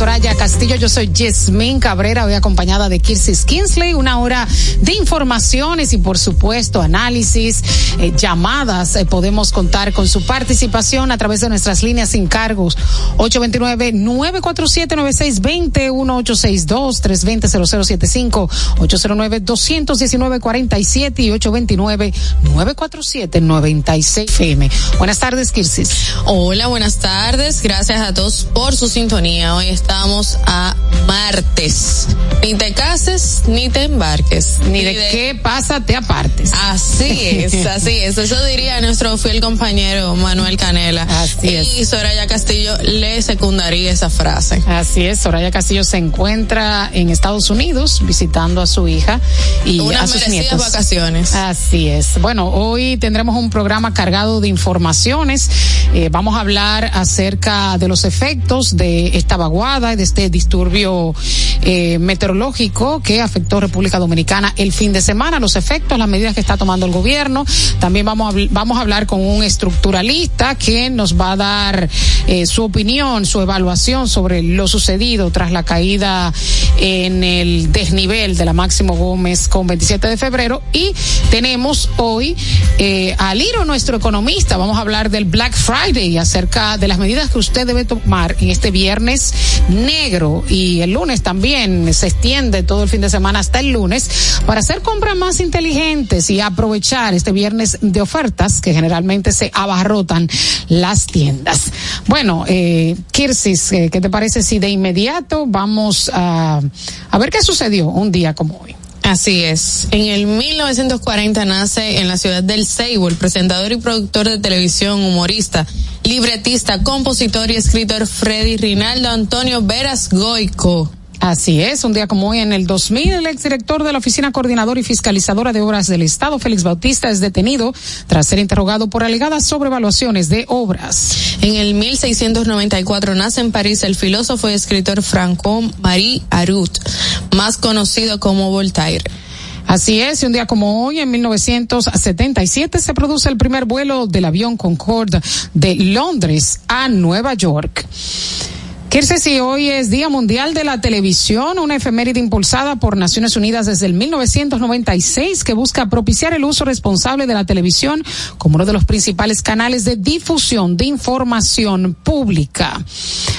Soraya Castillo? Yo soy Jasmine Cabrera, hoy acompañada de Kirsis Kinsley, una hora de informaciones y por supuesto análisis, eh, llamadas. Eh, podemos contar con su participación a través de nuestras líneas sin cargos 829-947-9620, 1862-320-0075, 809-219-47 y 829-947-96 FM. Buenas tardes, Kirsis. Hola, buenas tardes. Gracias a todos por su sintonía. Hoy estamos a martes. Ni te cases ni te embarques. Ni, de, qué pasa te apartes. Así es, así es. Eso diría nuestro fiel compañero Manuel Canela. Así es. Y Soraya Castillo le secundaría esa frase. Así es. Soraya Castillo se encuentra en Estados Unidos visitando a su hija y a sus nietos. vacaciones. Así es. Bueno, hoy tendremos un programa cargado de informaciones. Eh, vamos a hablar acerca de los efectos de esta vaguada y de este disturbio eh, meteorológico que afectó República Dominicana el fin de semana, los efectos, las medidas que está tomando el gobierno. También vamos a, vamos a hablar con un estructuralista que nos va a dar eh, su opinión, su evaluación sobre lo sucedido tras la caída en el desnivel de la Máximo Gómez con 27 de febrero. Y tenemos hoy eh, a Liro, nuestro economista. Vamos a hablar del Black Friday acerca de las medidas que usted debe tomar en este viernes negro y el lunes también se extiende todo el fin de semana hasta el lunes para hacer compras más inteligentes y aprovechar este viernes de ofertas que generalmente se abarrotan las tiendas. Bueno, eh, Kirsis, eh, ¿qué te parece si de inmediato vamos a, a ver qué sucedió un día como hoy? Así es. En el 1940 nace en la ciudad del Ceibo el presentador y productor de televisión, humorista, libretista, compositor y escritor Freddy Rinaldo Antonio Veras Goico. Así es, un día como hoy en el 2000, el exdirector de la Oficina Coordinadora y Fiscalizadora de Obras del Estado, Félix Bautista, es detenido tras ser interrogado por alegadas sobrevaluaciones de obras. En el 1694 nace en París el filósofo y escritor Franco-Marie Arut, más conocido como Voltaire. Así es, y un día como hoy, en 1977, se produce el primer vuelo del avión Concorde de Londres a Nueva York. Kirse, si hoy es Día Mundial de la Televisión, una efeméride impulsada por Naciones Unidas desde el 1996 que busca propiciar el uso responsable de la televisión como uno de los principales canales de difusión de información pública.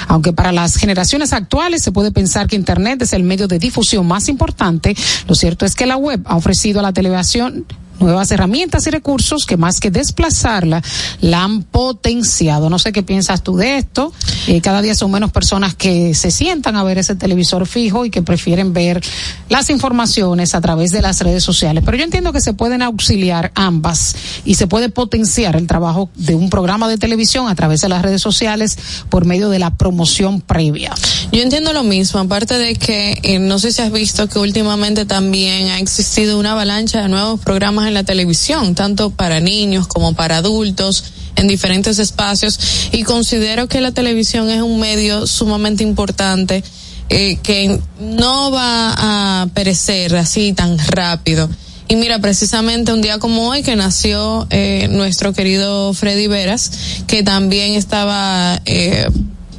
Aunque para las generaciones actuales se puede pensar que Internet es el medio de difusión más importante, lo cierto es que la web ha ofrecido a la televisión nuevas herramientas y recursos que más que desplazarla, la han potenciado. No sé qué piensas tú de esto. Eh, cada día son menos personas que se sientan a ver ese televisor fijo y que prefieren ver las informaciones a través de las redes sociales. Pero yo entiendo que se pueden auxiliar ambas y se puede potenciar el trabajo de un programa de televisión a través de las redes sociales por medio de la promoción previa. Yo entiendo lo mismo, aparte de que eh, no sé si has visto que últimamente también ha existido una avalancha de nuevos programas en la televisión, tanto para niños como para adultos en diferentes espacios y considero que la televisión es un medio sumamente importante eh, que no va a perecer así tan rápido. Y mira, precisamente un día como hoy que nació eh, nuestro querido Freddy Veras, que también estaba eh,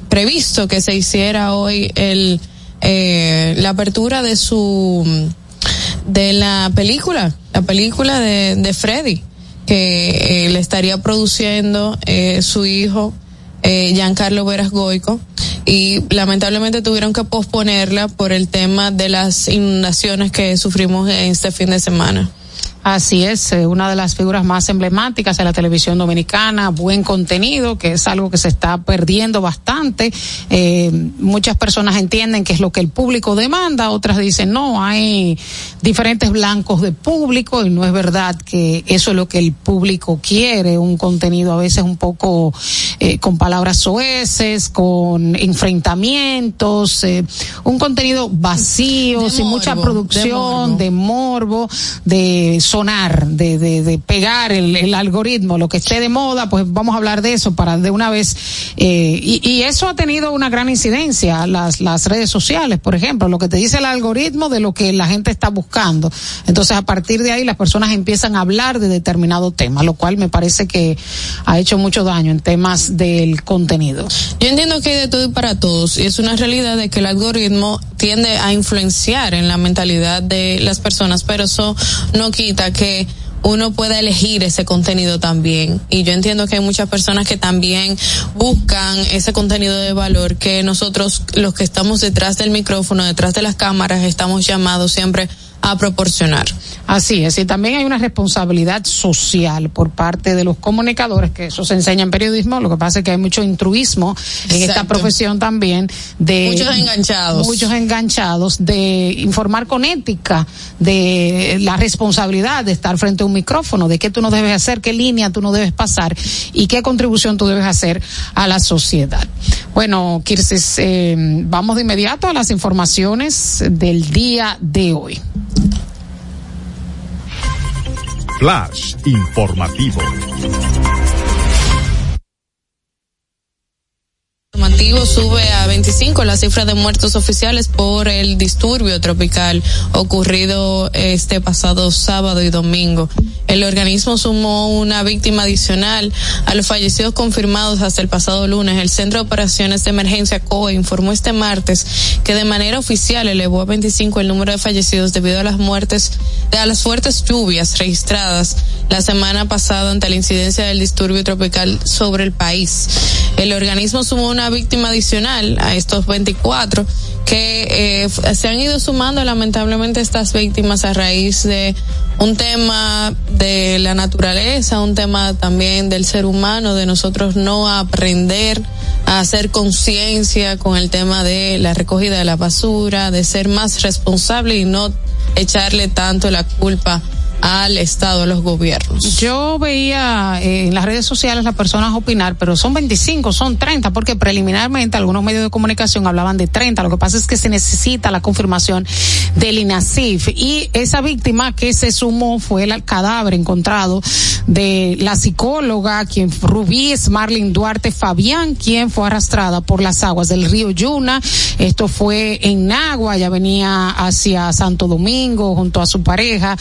previsto que se hiciera hoy el eh, la apertura de su de la película, la película de, de Freddy, que eh, le estaría produciendo eh, su hijo eh, Giancarlo Veras Goico y lamentablemente tuvieron que posponerla por el tema de las inundaciones que sufrimos este fin de semana. Así es, eh, una de las figuras más emblemáticas de la televisión dominicana, buen contenido, que es algo que se está perdiendo bastante. Eh, muchas personas entienden que es lo que el público demanda, otras dicen no, hay diferentes blancos de público y no es verdad que eso es lo que el público quiere, un contenido a veces un poco eh, con palabras soeces, con enfrentamientos, un contenido vacío, sin mucha producción, de morbo, de sonar, de, de, de pegar el, el, algoritmo, lo que esté de moda, pues vamos a hablar de eso para de una vez. Eh, y, y, eso ha tenido una gran incidencia, las, las redes sociales, por ejemplo, lo que te dice el algoritmo de lo que la gente está buscando. Entonces, a partir de ahí, las personas empiezan a hablar de determinado tema, lo cual me parece que ha hecho mucho daño en temas del contenido. Yo entiendo que hay de todo y para todos, y es una realidad de que el algoritmo tiende a influenciar en la mentalidad de las personas, pero eso no quita que uno pueda elegir ese contenido también. Y yo entiendo que hay muchas personas que también buscan ese contenido de valor que nosotros, los que estamos detrás del micrófono, detrás de las cámaras, estamos llamados siempre a proporcionar. Así es, y también hay una responsabilidad social por parte de los comunicadores, que eso se enseña en periodismo, lo que pasa es que hay mucho intruismo en Exacto. esta profesión también de muchos enganchados. Muchos enganchados de informar con ética, de la responsabilidad de estar frente a un micrófono, de qué tú no debes hacer, qué línea tú no debes pasar y qué contribución tú debes hacer a la sociedad. Bueno, Kirsis, eh, vamos de inmediato a las informaciones del día de hoy. Flash informativo. Informativo sube a 25 la cifra de muertos oficiales por el disturbio tropical ocurrido este pasado sábado y domingo. El organismo sumó una víctima adicional a los fallecidos confirmados hasta el pasado lunes. El Centro de Operaciones de Emergencia COE informó este martes que de manera oficial elevó a 25 el número de fallecidos debido a las muertes, a las fuertes lluvias registradas la semana pasada ante la incidencia del disturbio tropical sobre el país. El organismo sumó una víctima adicional a estos 24 que eh, se han ido sumando lamentablemente estas víctimas a raíz de un tema de la naturaleza, un tema también del ser humano, de nosotros no aprender a hacer conciencia con el tema de la recogida de la basura, de ser más responsable y no echarle tanto la culpa al Estado, a los gobiernos. Yo veía eh, en las redes sociales las personas opinar, pero son 25, son 30, porque preliminarmente algunos medios de comunicación hablaban de 30. Lo que pasa es que se necesita la confirmación del INASIF. Y esa víctima que se sumó fue el cadáver encontrado de la psicóloga, quien Rubí Marlin Duarte Fabián, quien fue arrastrada por las aguas del río Yuna. Esto fue en Nagua, ya venía hacia Santo Domingo junto a su pareja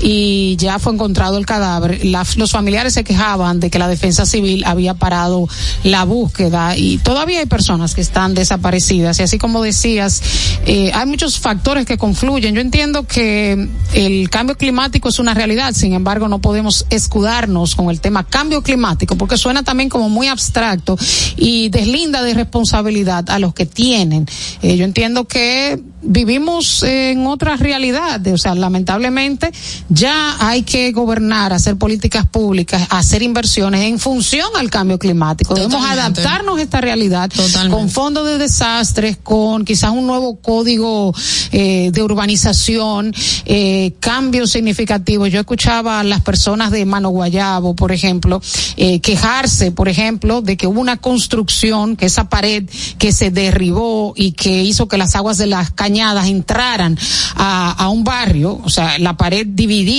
y ya fue encontrado el cadáver. La, los familiares se quejaban de que la defensa civil había parado la búsqueda y todavía hay personas que están desaparecidas. Y así como decías, eh, hay muchos factores que confluyen. Yo entiendo que el cambio climático es una realidad, sin embargo no podemos escudarnos con el tema cambio climático porque suena también como muy abstracto y deslinda de responsabilidad a los que tienen. Eh, yo entiendo que vivimos en otra realidad, o sea, lamentablemente ya hay que gobernar, hacer políticas públicas, hacer inversiones en función al cambio climático. Totalmente. Debemos adaptarnos a esta realidad Totalmente. con fondos de desastres, con quizás un nuevo código eh, de urbanización, eh, cambios significativos. Yo escuchaba a las personas de Mano Guayabo, por ejemplo, eh, quejarse, por ejemplo, de que hubo una construcción, que esa pared que se derribó y que hizo que las aguas de las cañadas entraran a, a un barrio, o sea, la pared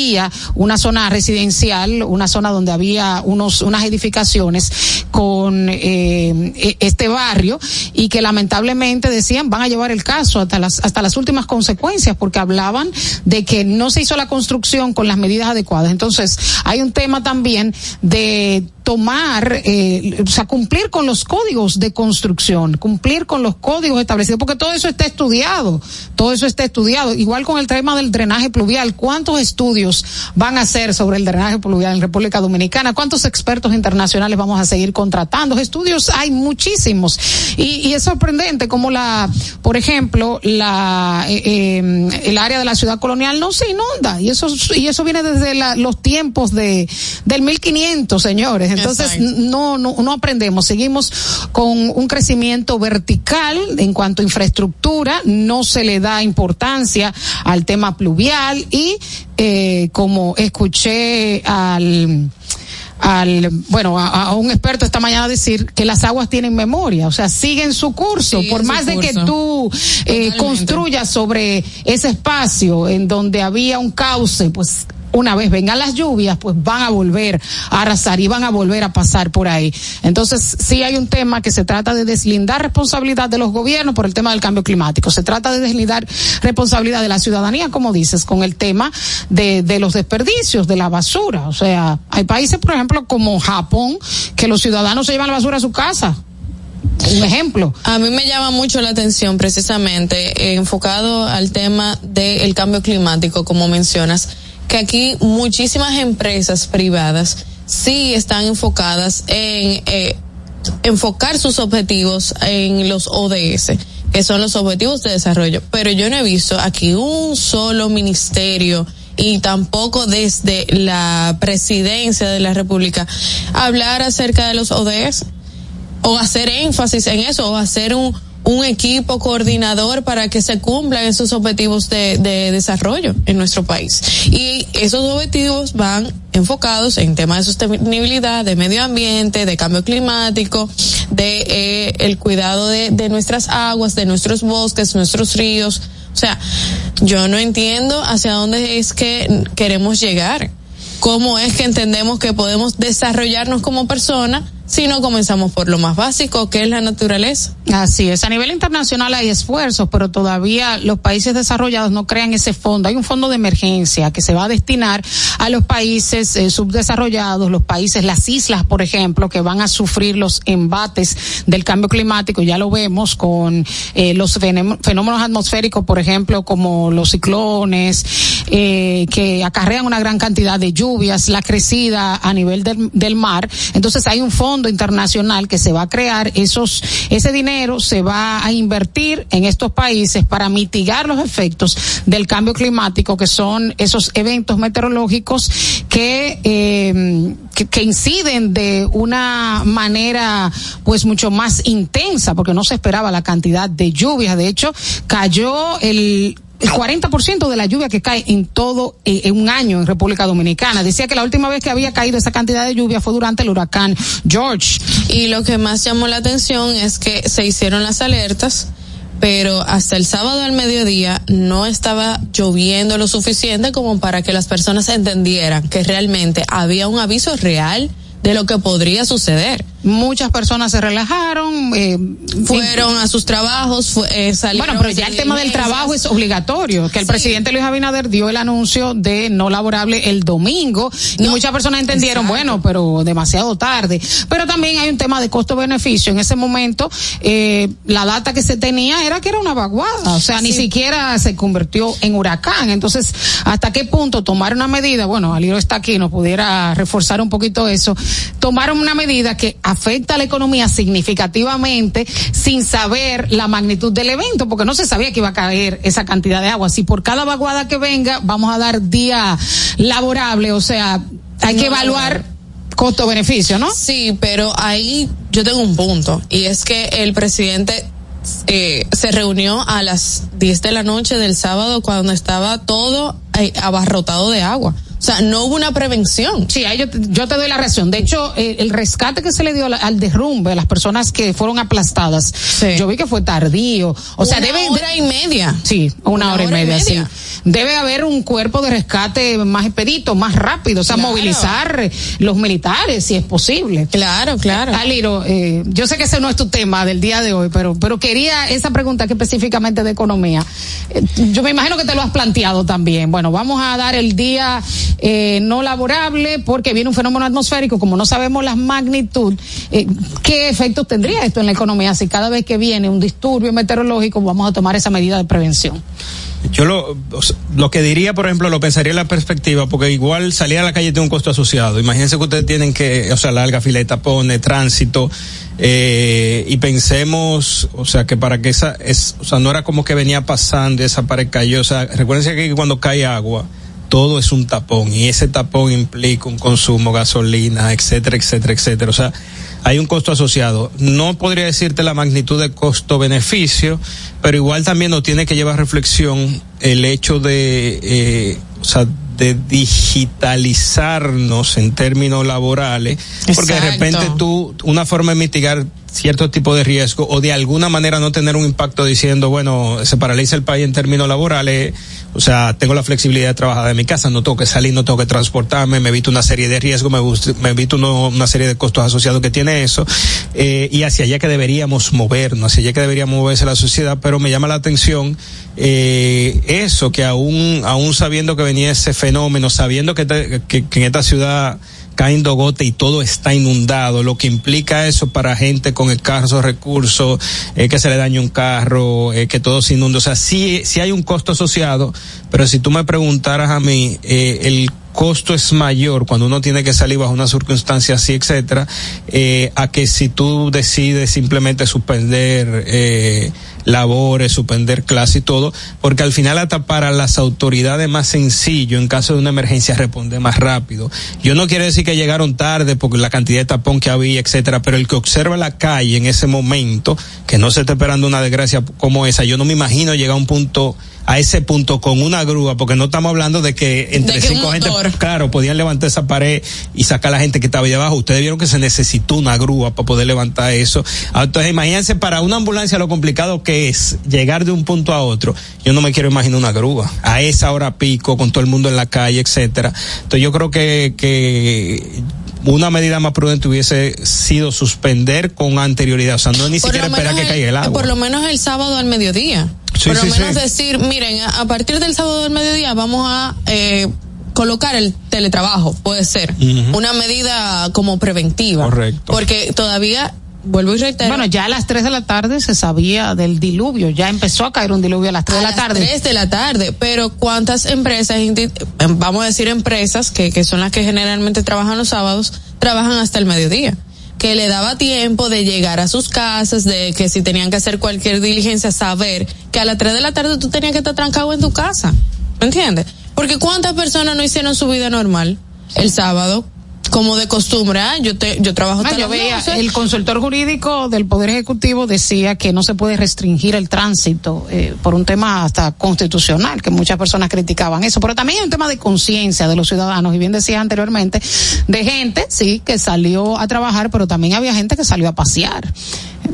dividía una zona residencial, una zona donde había unos, unas edificaciones con eh, este barrio y que lamentablemente decían van a llevar el caso hasta las, hasta las últimas consecuencias porque hablaban de que no se hizo la construcción con las medidas adecuadas. Entonces, hay un tema también de tomar, eh, o sea, cumplir con los códigos de construcción, cumplir con los códigos establecidos, porque todo eso está estudiado, todo eso está estudiado. Igual con el tema del drenaje pluvial, ¿cuántos estudios van a hacer sobre el drenaje pluvial en República Dominicana? ¿Cuántos expertos internacionales vamos a seguir contratando? Estudios hay muchísimos. Y, y es sorprendente como la, por ejemplo, la, eh, eh, el área de la ciudad colonial no se inunda. Y eso, y eso viene desde la, los tiempos de, del 1500, señores. Entonces, no, no, no aprendemos. Seguimos con un crecimiento vertical en cuanto a infraestructura. No se le da importancia al tema pluvial y, eh, como escuché al, al bueno a, a, un experto esta mañana decir que las aguas tienen memoria, o sea, siguen su curso, por más de que tú eh, construyas sobre ese espacio en donde había un cauce, pues una vez vengan las lluvias, pues van a volver a arrasar y van a volver a pasar por ahí. Entonces, sí hay un tema que se trata de deslindar responsabilidad de los gobiernos por el tema del cambio climático. Se trata de deslindar responsabilidad de la ciudadanía, como dices, con el tema de, de los desperdicios, de la basura. O sea, hay países, por ejemplo, como Japón, que los ciudadanos se llevan la basura a su casa un ejemplo. A mí me llama mucho la atención precisamente eh, enfocado al tema del cambio climático, como mencionas, que aquí muchísimas empresas privadas sí están enfocadas en eh, enfocar sus objetivos en los ODS, que son los objetivos de desarrollo. Pero yo no he visto aquí un solo ministerio y tampoco desde la presidencia de la República hablar acerca de los ODS o hacer énfasis en eso o hacer un, un equipo coordinador para que se cumplan esos objetivos de, de, desarrollo en nuestro país. Y esos objetivos van enfocados en temas de sostenibilidad, de medio ambiente, de cambio climático, de eh, el cuidado de, de nuestras aguas, de nuestros bosques, nuestros ríos. O sea, yo no entiendo hacia dónde es que queremos llegar. ¿Cómo es que entendemos que podemos desarrollarnos como personas si no comenzamos por lo más básico, que es la naturaleza. Así es. A nivel internacional hay esfuerzos, pero todavía los países desarrollados no crean ese fondo. Hay un fondo de emergencia que se va a destinar a los países eh, subdesarrollados, los países, las islas, por ejemplo, que van a sufrir los embates del cambio climático. Ya lo vemos con eh, los fenómenos atmosféricos, por ejemplo, como los ciclones, eh, que acarrean una gran cantidad de lluvias, la crecida a nivel del, del mar. Entonces hay un fondo fondo internacional que se va a crear, esos, ese dinero se va a invertir en estos países para mitigar los efectos del cambio climático, que son esos eventos meteorológicos que, eh, que, que inciden de una manera pues mucho más intensa, porque no se esperaba la cantidad de lluvias. De hecho, cayó el el 40% de la lluvia que cae en todo eh, en un año en República Dominicana. Decía que la última vez que había caído esa cantidad de lluvia fue durante el huracán George. Y lo que más llamó la atención es que se hicieron las alertas pero hasta el sábado al mediodía no estaba lloviendo lo suficiente como para que las personas entendieran que realmente había un aviso real de lo que podría suceder. Muchas personas se relajaron, eh, fueron a sus trabajos, fue, eh, salieron. Bueno, pero ya el tema del trabajo es obligatorio, que el sí. presidente Luis Abinader dio el anuncio de no laborable el domingo no. y muchas personas entendieron, Exacto. bueno, pero demasiado tarde. Pero también hay un tema de costo-beneficio. En ese momento, eh, la data que se tenía era que era una vaguada, o sea, sí. ni siquiera se convirtió en huracán. Entonces, ¿hasta qué punto tomar una medida? Bueno, Aliro está aquí, nos pudiera reforzar un poquito eso. Tomaron una medida que afecta a la economía significativamente sin saber la magnitud del evento, porque no se sabía que iba a caer esa cantidad de agua. Si por cada vaguada que venga vamos a dar día laborable, o sea, hay no, que evaluar no. costo-beneficio, ¿no? Sí, pero ahí yo tengo un punto, y es que el presidente eh, se reunió a las 10 de la noche del sábado cuando estaba todo eh, abarrotado de agua. O sea, no hubo una prevención. Sí, ahí yo, yo te doy la razón. De hecho, eh, el rescate que se le dio al derrumbe a las personas que fueron aplastadas, sí. yo vi que fue tardío. O una sea, debe. Una hora y media. Sí, una, una hora, hora, y media, y media. sí. Debe haber un cuerpo de rescate más expedito, más rápido. O sea, claro. movilizar los militares, si es posible. Claro, claro. Aliro, eh, yo sé que ese no es tu tema del día de hoy, pero, pero quería esa pregunta que específicamente de economía. Eh, yo me imagino que te lo has planteado también. Bueno, vamos a dar el día eh, no laborable porque viene un fenómeno atmosférico, como no sabemos la magnitud, eh, ¿qué efectos tendría esto en la economía si cada vez que viene un disturbio meteorológico vamos a tomar esa medida de prevención? Yo lo, lo que diría, por ejemplo, lo pensaría en la perspectiva, porque igual salir a la calle tiene un costo asociado. Imagínense que ustedes tienen que, o sea, larga fila de tapones, tránsito, eh, y pensemos, o sea, que para que esa, es, o sea, no era como que venía pasando esa pared cayó, o sea, recuérdense que cuando cae agua, todo es un tapón, y ese tapón implica un consumo, gasolina, etcétera, etcétera, etcétera. O sea, hay un costo asociado. No podría decirte la magnitud de costo-beneficio, pero igual también nos tiene que llevar a reflexión el hecho de, eh, o sea, de digitalizarnos en términos laborales, porque de repente tú, una forma de mitigar cierto tipo de riesgo o de alguna manera no tener un impacto diciendo, bueno, se paraliza el país en términos laborales, o sea, tengo la flexibilidad de trabajar de mi casa, no tengo que salir, no tengo que transportarme, me evito una serie de riesgos, me, me evito una serie de costos asociados que tiene eso, eh, y hacia allá que deberíamos movernos, hacia allá que deberíamos moverse la sociedad, pero me llama la atención eh, eso, que aún, aún sabiendo que venía ese fenómeno, sabiendo que, que, que en esta ciudad cayendo gota y todo está inundado, lo que implica eso para gente con escasos recursos, eh, que se le dañe un carro, eh, que todo se inunda. O sea, sí, sí hay un costo asociado, pero si tú me preguntaras a mí, eh, el costo es mayor cuando uno tiene que salir bajo una circunstancia así, etcétera, a que si tú decides simplemente suspender eh, labores, suspender clase y todo, porque al final hasta para las autoridades más sencillo, en caso de una emergencia, responder más rápido. Yo no quiero decir que llegaron tarde porque la cantidad de tapón que había, etcétera, pero el que observa la calle en ese momento, que no se está esperando una desgracia como esa, yo no me imagino llegar a un punto a ese punto con una grúa, porque no estamos hablando de que entre cinco gente, claro, podían levantar esa pared y sacar a la gente que estaba ahí abajo. Ustedes vieron que se necesitó una grúa para poder levantar eso. Entonces, imagínense para una ambulancia lo complicado que es llegar de un punto a otro. Yo no me quiero imaginar una grúa a esa hora pico con todo el mundo en la calle, etcétera. Entonces, yo creo que que una medida más prudente hubiese sido suspender con anterioridad, o sea, no ni siquiera esperar que caiga el agua. Por lo menos el sábado al mediodía. por lo menos decir, miren, a partir del sábado al mediodía vamos a eh, colocar el teletrabajo, puede ser. Una medida como preventiva. Correcto. Porque todavía vuelvo y reitero. Bueno, ya a las 3 de la tarde se sabía del diluvio, ya empezó a caer un diluvio a las 3 de la tarde. A las 3 de la tarde, pero ¿cuántas empresas, vamos a decir empresas, que, que son las que generalmente trabajan los sábados, trabajan hasta el mediodía? Que le daba tiempo de llegar a sus casas, de que si tenían que hacer cualquier diligencia, saber que a las 3 de la tarde tú tenías que estar trancado en tu casa. ¿Me entiendes? Porque ¿cuántas personas no hicieron su vida normal el sábado? Como de costumbre, ¿ah? yo te, yo trabajo ah, yo veía, el consultor jurídico del Poder Ejecutivo decía que no se puede restringir el tránsito eh, por un tema hasta constitucional, que muchas personas criticaban eso, pero también hay un tema de conciencia de los ciudadanos, y bien decía anteriormente, de gente, sí, que salió a trabajar, pero también había gente que salió a pasear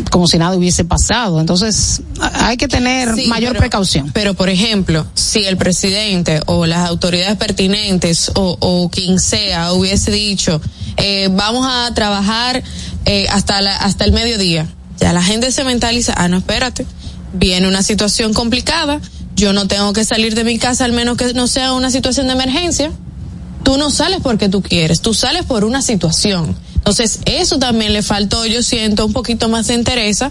como si nada hubiese pasado. Entonces, hay que tener mayor precaución. Pero, por ejemplo, si el presidente o las autoridades pertinentes o, o quien sea hubiese dicho, eh, vamos a trabajar eh, hasta, la, hasta el mediodía, ya la gente se mentaliza, ah, no, espérate, viene una situación complicada, yo no tengo que salir de mi casa al menos que no sea una situación de emergencia. Tú no sales porque tú quieres, tú sales por una situación. Entonces, eso también le faltó, yo siento, un poquito más de interés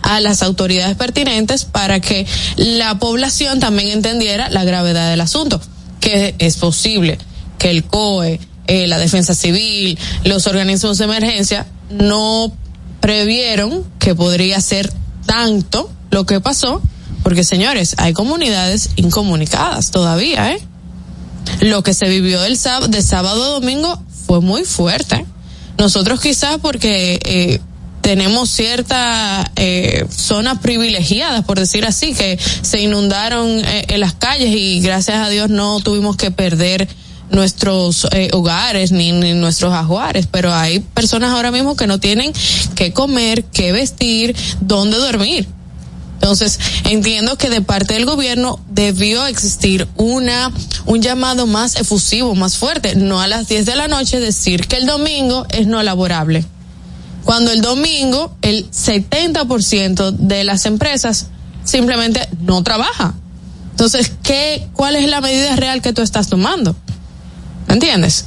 a las autoridades pertinentes para que la población también entendiera la gravedad del asunto, que es posible que el COE, eh, la defensa civil, los organismos de emergencia no previeron que podría ser tanto lo que pasó, porque señores, hay comunidades incomunicadas todavía, ¿eh? Lo que se vivió el sábado, de sábado a domingo fue muy fuerte. Nosotros quizás porque eh, tenemos cierta eh, zonas privilegiadas, por decir así, que se inundaron eh, en las calles y gracias a Dios no tuvimos que perder nuestros eh, hogares ni, ni, nuestros ajuares, pero hay personas ahora mismo que no tienen que comer, que vestir, dónde dormir. Entonces, entiendo que de parte del gobierno debió existir una, un llamado más efusivo, más fuerte, no a las 10 de la noche decir que el domingo es no laborable. Cuando el domingo el 70% de las empresas simplemente no trabaja. Entonces, ¿qué, cuál es la medida real que tú estás tomando? ¿Me entiendes?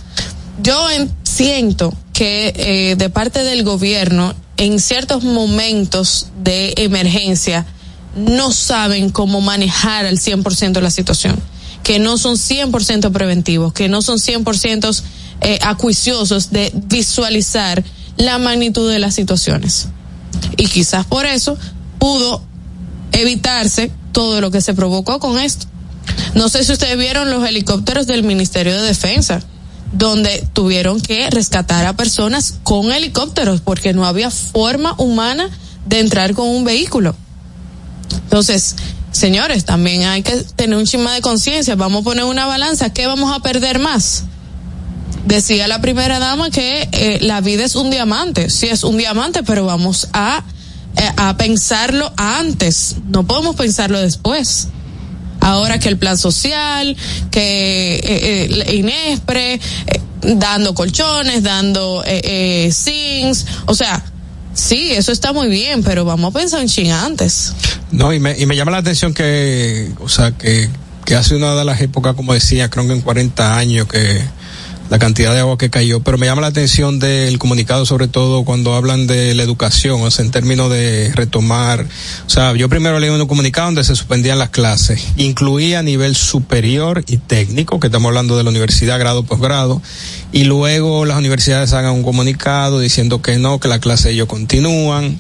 Yo siento que eh, de parte del gobierno, en ciertos momentos de emergencia, no saben cómo manejar al 100% la situación, que no son 100% preventivos, que no son 100% eh, acuiciosos de visualizar la magnitud de las situaciones. Y quizás por eso pudo evitarse todo lo que se provocó con esto. No sé si ustedes vieron los helicópteros del Ministerio de Defensa, donde tuvieron que rescatar a personas con helicópteros porque no había forma humana de entrar con un vehículo. Entonces, señores, también hay que tener un chisma de conciencia. Vamos a poner una balanza. ¿Qué vamos a perder más? Decía la primera dama que eh, la vida es un diamante. Sí, es un diamante, pero vamos a, eh, a pensarlo antes. No podemos pensarlo después ahora que el plan social, que eh, eh Inespre, dando colchones, dando eh, SINS, o sea, Sí, eso está muy bien, pero vamos a pensar en ching antes. No, y me, y me llama la atención que, o sea, que, que hace una de las épocas, como decía, creo que en 40 años, que la cantidad de agua que cayó, pero me llama la atención del comunicado, sobre todo cuando hablan de la educación, o sea, en términos de retomar, o sea, yo primero leí un comunicado donde se suspendían las clases, incluía a nivel superior y técnico, que estamos hablando de la universidad, grado, posgrado, y luego las universidades hagan un comunicado diciendo que no, que las clases ellos continúan,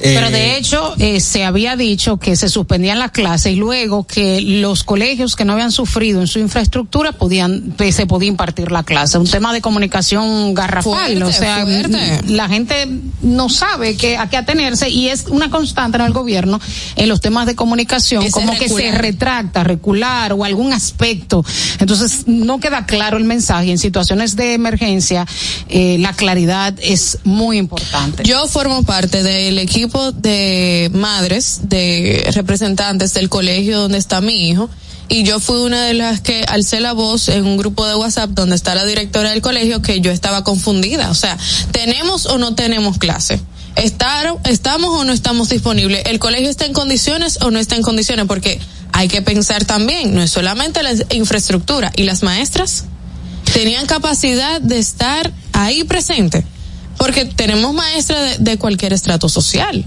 pero de eh, hecho, eh, se había dicho que se suspendían las clases y luego que los colegios que no habían sufrido en su infraestructura podían, pues, se podía impartir la clase. Un tema de comunicación garrafal. o sea, la gente no sabe que, a qué atenerse y es una constante en el gobierno en los temas de comunicación, como que se retracta, recular o algún aspecto. Entonces, no queda claro el mensaje. En situaciones de emergencia, eh, la claridad es muy importante. Yo formo parte del equipo de madres, de representantes del colegio donde está mi hijo, y yo fui una de las que alcé la voz en un grupo de WhatsApp donde está la directora del colegio que yo estaba confundida. O sea, ¿tenemos o no tenemos clase? ¿Estar, ¿Estamos o no estamos disponibles? ¿El colegio está en condiciones o no está en condiciones? Porque hay que pensar también, no es solamente la infraestructura y las maestras tenían capacidad de estar ahí presente porque tenemos maestras de, cualquier estrato social.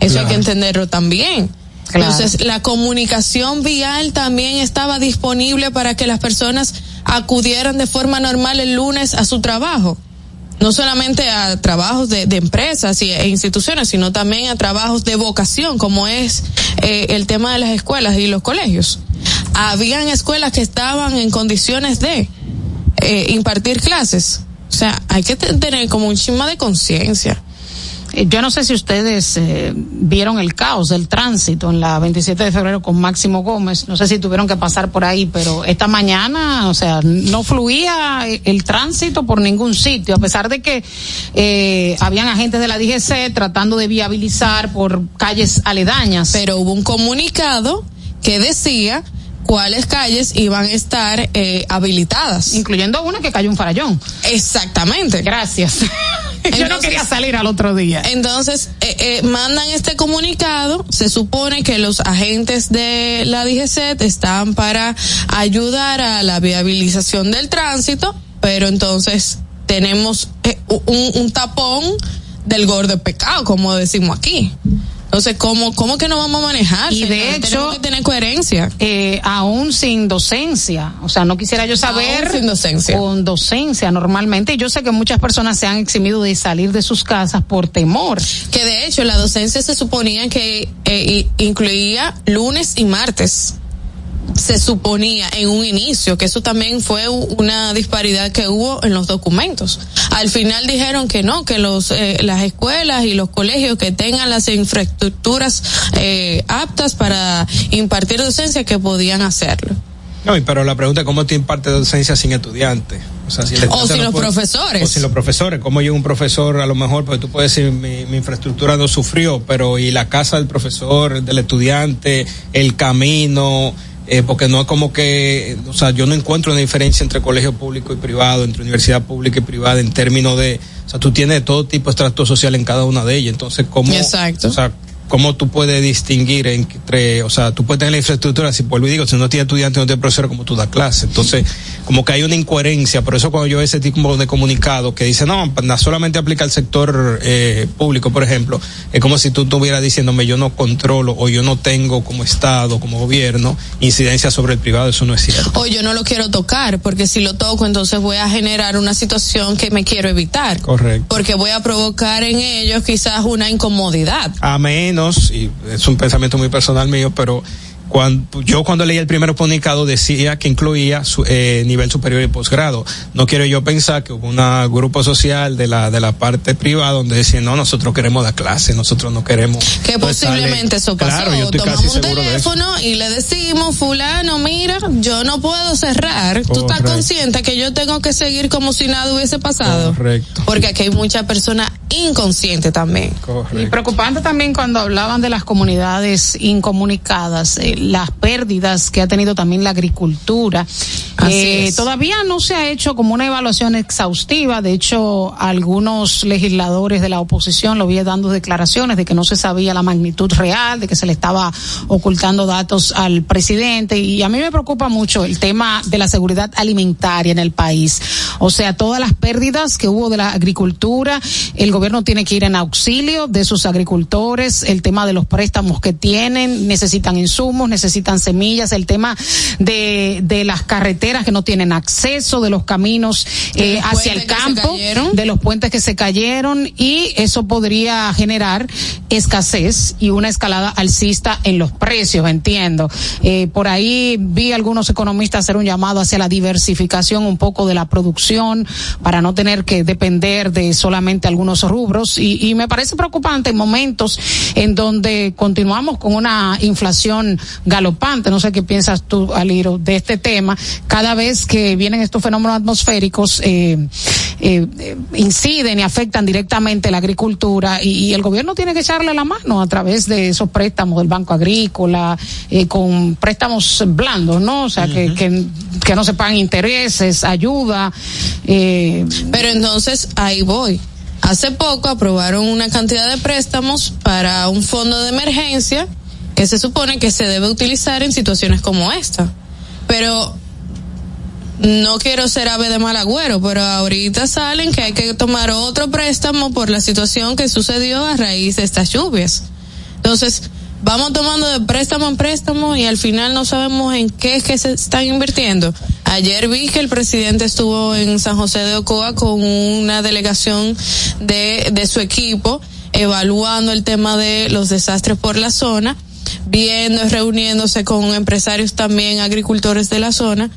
Eso hay que entenderlo también. Entonces, la comunicación vial también estaba disponible para que las personas acudieran de forma normal el lunes a su trabajo. No solamente a trabajos de, empresas e instituciones, sino también a trabajos de vocación, como es eh, el tema de las escuelas y los colegios. Habían escuelas que estaban en condiciones de eh, impartir clases o sea, hay que tener como un chisma de conciencia. Eh, yo no sé si ustedes eh, vieron el caos del tránsito en la 27 de febrero con Máximo Gómez. No sé si tuvieron que pasar por ahí, pero esta mañana, o sea, no fluía el tránsito por ningún sitio, a pesar de que eh, habían agentes de la DGC tratando de viabilizar por calles aledañas. Pero hubo un comunicado que decía cuáles calles iban a estar eh, habilitadas. Incluyendo una que cayó un farallón. Exactamente. Gracias. Yo no quería salir al otro día. Entonces, eh, eh, mandan este comunicado. Se supone que los agentes de la DGC están para ayudar a la viabilización del tránsito, pero entonces tenemos un, un tapón del gordo pecado, como decimos aquí. Entonces, ¿cómo, cómo que no vamos a manejar? Y de hecho, tenemos que tener coherencia. Eh, aún sin docencia. O sea, no quisiera yo saber. sin docencia. Con docencia normalmente. Y yo sé que muchas personas se han eximido de salir de sus casas por temor. Que de hecho, la docencia se suponía que eh, incluía lunes y martes se suponía en un inicio, que eso también fue una disparidad que hubo en los documentos. Al final dijeron que no, que los eh, las escuelas y los colegios que tengan las infraestructuras eh, aptas para impartir docencia que podían hacerlo. No, pero la pregunta es cómo te imparte docencia sin estudiantes. O, sea, si o sin los profesores. O sin los profesores. ¿Cómo llega un profesor a lo mejor? Porque tú puedes decir, mi, mi, infraestructura no sufrió, pero ¿y la casa del profesor, del estudiante, el camino? Eh, porque no es como que, o sea, yo no encuentro una diferencia entre colegio público y privado, entre universidad pública y privada en términos de, o sea, tú tienes todo tipo de estrato social en cada una de ellas, entonces, ¿cómo, Exacto. o sea, cómo tú puedes distinguir entre, o sea, tú puedes tener la infraestructura, si vuelvo y digo, si no tienes estudiante, no tienes profesor, como tú das clase. Entonces, como que hay una incoherencia, por eso cuando yo veo ese tipo de comunicado que dice, no, no solamente aplica al sector eh, público, por ejemplo, es como si tú estuvieras diciéndome, yo no controlo o yo no tengo como Estado, como gobierno, incidencia sobre el privado, eso no es cierto. O yo no lo quiero tocar, porque si lo toco, entonces voy a generar una situación que me quiero evitar. Correcto. Porque voy a provocar en ellos quizás una incomodidad. A y es un pensamiento muy personal mío, pero cuando, yo cuando leí el primer comunicado decía que incluía su, eh, nivel superior y posgrado. No quiero yo pensar que hubo un grupo social de la, de la parte privada donde decían, no, nosotros queremos dar clase, nosotros no queremos. Que posiblemente eso pasó. Claro, yo Tomamos un teléfono y le decimos, fulano, mira, yo no puedo cerrar. Tú estás consciente que yo tengo que seguir como si nada hubiese pasado. Correcto. Porque aquí hay muchas personas inconscientes también. Correcto. Y preocupante también cuando hablaban de las comunidades incomunicadas. Eh, las pérdidas que ha tenido también la agricultura. Eh, todavía no se ha hecho como una evaluación exhaustiva. De hecho, algunos legisladores de la oposición lo vi dando declaraciones de que no se sabía la magnitud real, de que se le estaba ocultando datos al presidente. Y a mí me preocupa mucho el tema de la seguridad alimentaria en el país. O sea, todas las pérdidas que hubo de la agricultura, el gobierno tiene que ir en auxilio de sus agricultores, el tema de los préstamos que tienen, necesitan insumos, necesitan semillas, el tema de, de las carreteras que no tienen acceso, de los caminos eh, hacia el campo, de los puentes que se cayeron y eso podría generar escasez y una escalada alcista en los precios, entiendo. Eh, por ahí vi algunos economistas hacer un llamado hacia la diversificación un poco de la producción para no tener que depender de solamente algunos rubros y, y me parece preocupante en momentos en donde continuamos con una inflación galopante. No sé qué piensas tú, Aliro, de este tema. Cada vez que vienen estos fenómenos atmosféricos, eh, eh, inciden y afectan directamente la agricultura y, el gobierno tiene que echarle la mano a través de esos préstamos del Banco Agrícola, eh, con préstamos blandos, ¿no? O sea, que, que, que, no se pagan intereses, ayuda. Pero entonces, ahí voy. Hace poco aprobaron una cantidad de préstamos para un fondo de emergencia que se supone que se debe utilizar en situaciones como esta. Pero no quiero ser ave de mal agüero, pero ahorita salen que hay que tomar otro préstamo por la situación que sucedió a raíz de estas lluvias. Entonces, vamos tomando de préstamo en préstamo y al final no sabemos en qué es que se están invirtiendo. Ayer vi que el presidente estuvo en San José de Ocoa con una delegación de, de su equipo evaluando el tema de los desastres por la zona viendo, reuniéndose con empresarios también, agricultores de la zona,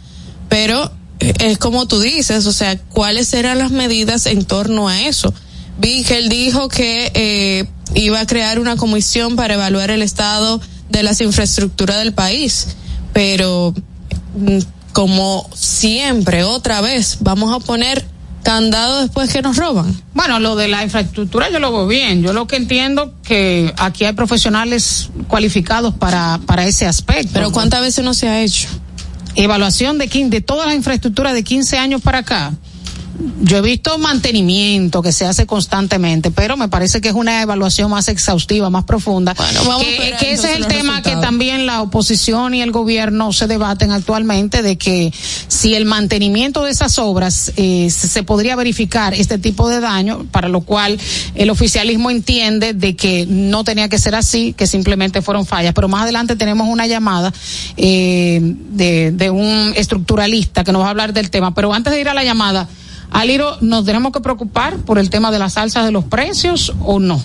pero eh, es como tú dices, o sea, ¿cuáles eran las medidas en torno a eso? Vi que él dijo que eh, iba a crear una comisión para evaluar el estado de las infraestructuras del país, pero mm, como siempre, otra vez, vamos a poner candado después que nos roban. Bueno, lo de la infraestructura yo lo veo bien. Yo lo que entiendo que aquí hay profesionales cualificados para, para ese aspecto. Pero ¿cuántas veces no se ha hecho? Evaluación de, de toda la infraestructura de 15 años para acá yo he visto mantenimiento que se hace constantemente, pero me parece que es una evaluación más exhaustiva, más profunda. Bueno, que, ese es el tema que también la oposición y el gobierno se debaten actualmente de que si el mantenimiento de esas obras eh, se podría verificar este tipo de daño, para lo cual el oficialismo entiende de que no tenía que ser así, que simplemente fueron fallas. Pero más adelante tenemos una llamada eh, de, de un estructuralista que nos va a hablar del tema. Pero antes de ir a la llamada, Aliro, ¿nos tenemos que preocupar por el tema de las alzas de los precios o no?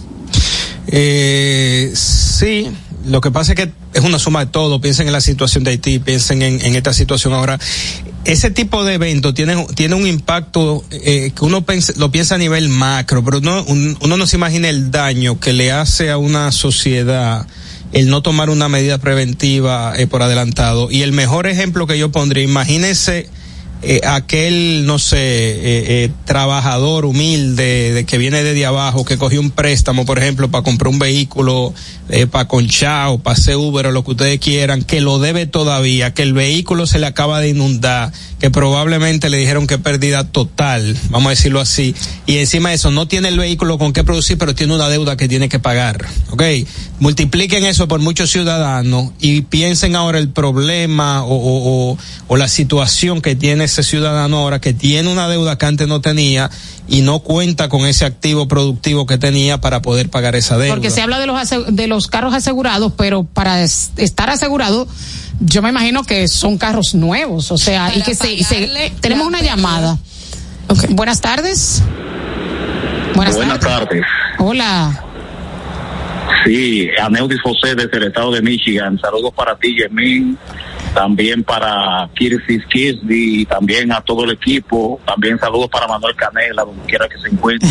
Eh, sí, lo que pasa es que es una suma de todo. Piensen en la situación de Haití, piensen en, esta situación ahora. Ese tipo de evento tiene, tiene un impacto eh, que uno lo piensa a nivel macro, pero uno, uno no se imagina el daño que le hace a una sociedad el no tomar una medida preventiva eh, por adelantado. Y el mejor ejemplo que yo pondría, imagínese eh, aquel, no sé, eh, eh, trabajador humilde de que viene desde abajo, que cogió un préstamo, por ejemplo, para comprar un vehículo, eh, para Conchao, para Uber o lo que ustedes quieran, que lo debe todavía, que el vehículo se le acaba de inundar, que probablemente le dijeron que pérdida total, vamos a decirlo así, y encima de eso no tiene el vehículo con qué producir, pero tiene una deuda que tiene que pagar, ¿ok? Multipliquen eso por muchos ciudadanos y piensen ahora el problema o, o, o, o la situación que tiene ese ciudadano ahora que tiene una deuda que antes no tenía y no cuenta con ese activo productivo que tenía para poder pagar esa deuda. Porque se habla de los de los carros asegurados, pero para estar asegurado yo me imagino que son carros nuevos, o sea, para y que se, se tenemos una llamada. Okay. Buenas tardes. Buenas, Buenas tardes. tardes. Hola. Sí, Aneudis José desde el estado de Michigan. Saludos para ti, Yemin también para Kirsis Kisby y también a todo el equipo. También saludos para Manuel Canela, donde quiera que se encuentre.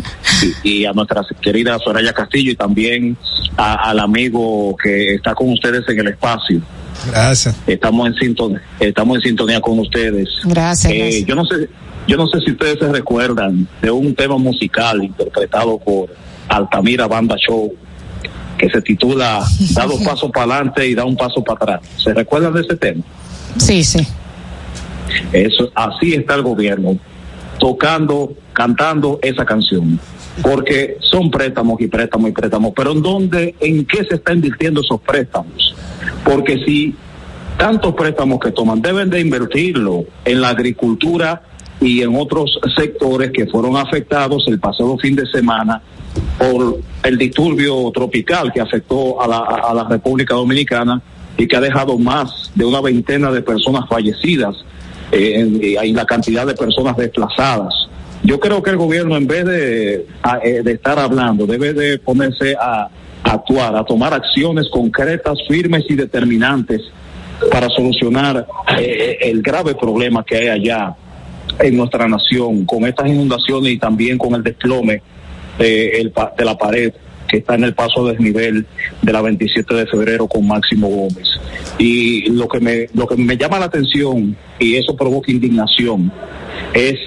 y, y, a nuestra querida Soraya Castillo y también a, al amigo que está con ustedes en el espacio. Gracias. Estamos en sintonía, estamos en sintonía con ustedes. Gracias, eh, gracias. Yo no sé, yo no sé si ustedes se recuerdan de un tema musical interpretado por Altamira Banda Show que se titula Da dos pasos para adelante y da un paso para atrás. ¿Se recuerdan de ese tema? Sí, sí. Eso, así está el gobierno, tocando, cantando esa canción. Porque son préstamos y préstamos y préstamos. Pero ¿en dónde, en qué se están invirtiendo esos préstamos? Porque si tantos préstamos que toman deben de invertirlo en la agricultura y en otros sectores que fueron afectados el pasado fin de semana por el disturbio tropical que afectó a la, a la República Dominicana y que ha dejado más de una veintena de personas fallecidas eh, y la cantidad de personas desplazadas. Yo creo que el gobierno, en vez de, a, de estar hablando, debe de ponerse a, a actuar, a tomar acciones concretas, firmes y determinantes para solucionar eh, el grave problema que hay allá en nuestra nación con estas inundaciones y también con el desplome de, el, de la pared que está en el paso desnivel de la 27 de febrero con Máximo Gómez. Y lo que me, lo que me llama la atención, y eso provoca indignación, es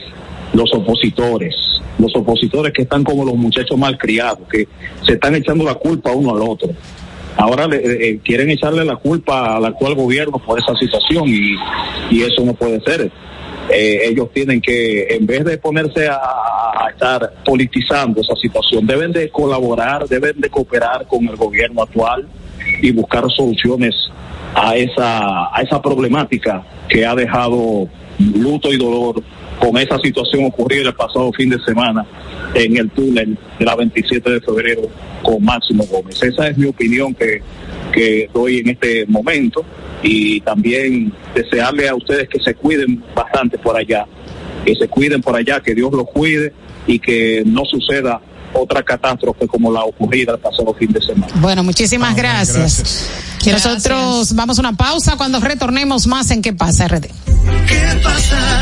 los opositores, los opositores que están como los muchachos malcriados, que se están echando la culpa uno al otro. Ahora le, eh, quieren echarle la culpa al actual gobierno por esa situación y, y eso no puede ser. Eh, ellos tienen que, en vez de ponerse a, a, estar politizando esa situación, deben de colaborar, deben de cooperar con el gobierno actual y buscar soluciones a esa, a esa problemática que ha dejado luto y dolor con esa situación ocurrida el pasado fin de semana en el túnel de la 27 de febrero con Máximo Gómez. Esa es mi opinión que, que doy en este momento y también desearle a ustedes que se cuiden bastante por allá, que se cuiden por allá, que Dios los cuide y que no suceda otra catástrofe como la ocurrida el pasado fin de semana. Bueno, muchísimas oh, gracias. gracias. Y nosotros gracias. vamos a una pausa cuando retornemos más en ¿Qué pasa, RD? ¿Qué pasa?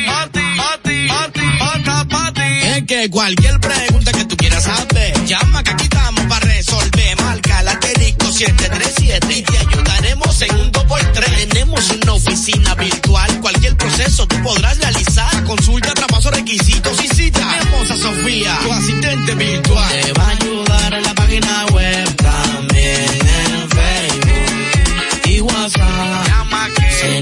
Que cualquier pregunta que tú quieras saber, llama que aquí estamos para resolver. Marca la asterisco 737 y te ayudaremos en un 2x3. Tenemos una oficina virtual, cualquier proceso tú podrás realizar. Consulta, traspaso, requisitos y cita. Tenemos a Sofía, tu asistente virtual. Te va a ayudar en la página web, también en Facebook y WhatsApp. Llama que.